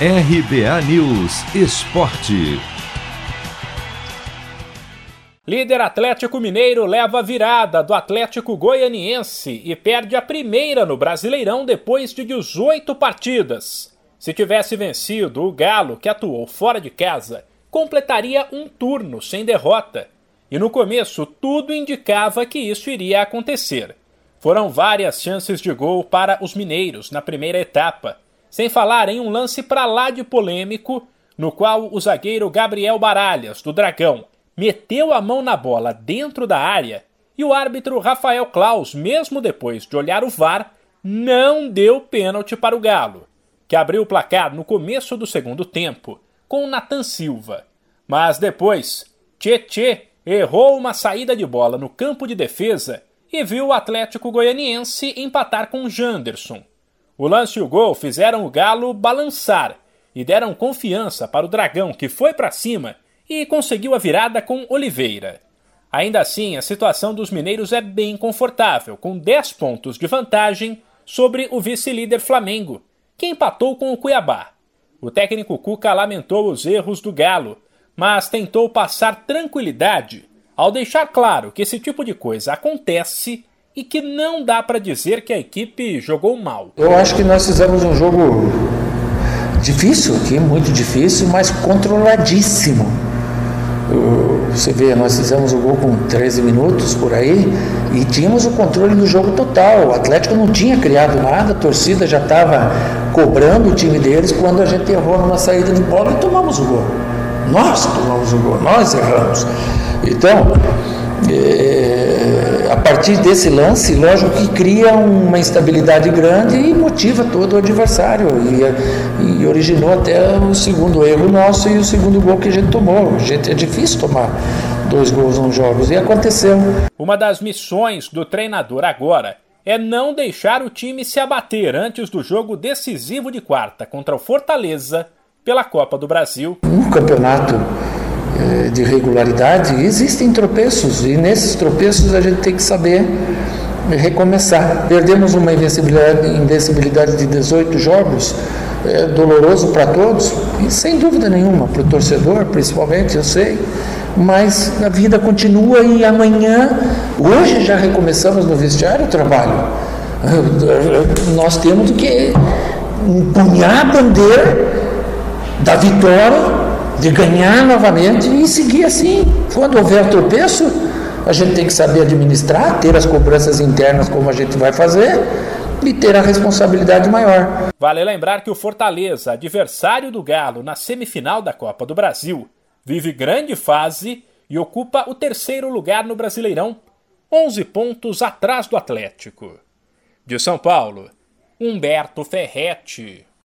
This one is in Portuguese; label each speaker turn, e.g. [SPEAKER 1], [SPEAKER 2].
[SPEAKER 1] RBA News Esporte.
[SPEAKER 2] Líder Atlético Mineiro leva a virada do Atlético Goianiense e perde a primeira no Brasileirão depois de 18 partidas. Se tivesse vencido o Galo, que atuou fora de casa, completaria um turno sem derrota. E no começo tudo indicava que isso iria acontecer. Foram várias chances de gol para os mineiros na primeira etapa, sem falar em um lance para lá de polêmico, no qual o zagueiro Gabriel Baralhas, do Dragão, meteu a mão na bola dentro da área e o árbitro Rafael Klaus, mesmo depois de olhar o VAR, não deu pênalti para o Galo, que abriu o placar no começo do segundo tempo, com Nathan Silva. Mas depois, Tietê errou uma saída de bola no campo de defesa e viu o Atlético Goianiense empatar com Janderson. O lance e o gol fizeram o Galo balançar e deram confiança para o Dragão, que foi para cima e conseguiu a virada com Oliveira. Ainda assim, a situação dos mineiros é bem confortável, com 10 pontos de vantagem sobre o vice-líder Flamengo, que empatou com o Cuiabá. O técnico Cuca lamentou os erros do Galo, mas tentou passar tranquilidade ao deixar claro que esse tipo de coisa acontece e que não dá para dizer que a equipe jogou mal.
[SPEAKER 3] Eu acho que nós fizemos um jogo difícil aqui, muito difícil, mas controladíssimo. Você vê, nós fizemos o gol com 13 minutos por aí e tínhamos o controle do jogo total. O Atlético não tinha criado nada, a torcida já estava cobrando o time deles quando a gente errou numa saída de bola e tomamos o gol. Nós tomamos o gol, nós erramos. Então, é, a partir desse lance, lógico que cria uma instabilidade grande e motiva todo o adversário. E, e, originou até o segundo erro nosso e o segundo gol que a gente tomou. A gente, é difícil tomar dois gols nos jogos e aconteceu.
[SPEAKER 2] Uma das missões do treinador agora é não deixar o time se abater antes do jogo decisivo de quarta contra o Fortaleza pela Copa do Brasil.
[SPEAKER 3] Um campeonato de regularidade, existem tropeços e nesses tropeços a gente tem que saber recomeçar. Perdemos uma invencibilidade, invencibilidade de 18 jogos, é doloroso para todos e sem dúvida nenhuma para o torcedor, principalmente, eu sei. Mas a vida continua e amanhã, hoje já recomeçamos no vestiário o trabalho. Nós temos que empunhar a bandeira da vitória de ganhar novamente e seguir assim. Quando houver tropeço, a gente tem que saber administrar, ter as cobranças internas como a gente vai fazer e ter a responsabilidade maior.
[SPEAKER 2] Vale lembrar que o Fortaleza, adversário do Galo na semifinal da Copa do Brasil, vive grande fase e ocupa o terceiro lugar no Brasileirão, 11 pontos atrás do Atlético. De São Paulo, Humberto Ferretti.